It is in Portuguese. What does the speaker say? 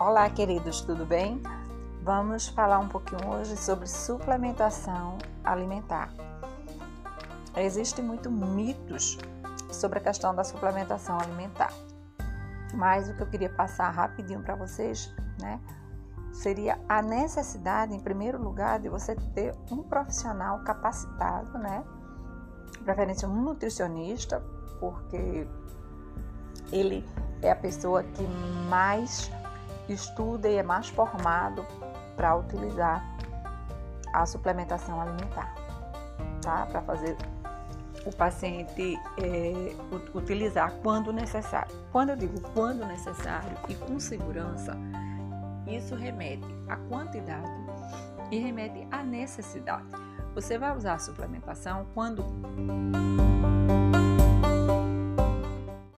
Olá, queridos, tudo bem? Vamos falar um pouquinho hoje sobre suplementação alimentar. Existem muitos mitos sobre a questão da suplementação alimentar. Mas o que eu queria passar rapidinho para vocês, né, seria a necessidade, em primeiro lugar, de você ter um profissional capacitado, né, preferência um nutricionista, porque ele é a pessoa que mais estuda e é mais formado para utilizar a suplementação alimentar, tá? Para fazer o paciente é, utilizar quando necessário. Quando eu digo quando necessário e com segurança, isso remete à quantidade e remete à necessidade. Você vai usar a suplementação quando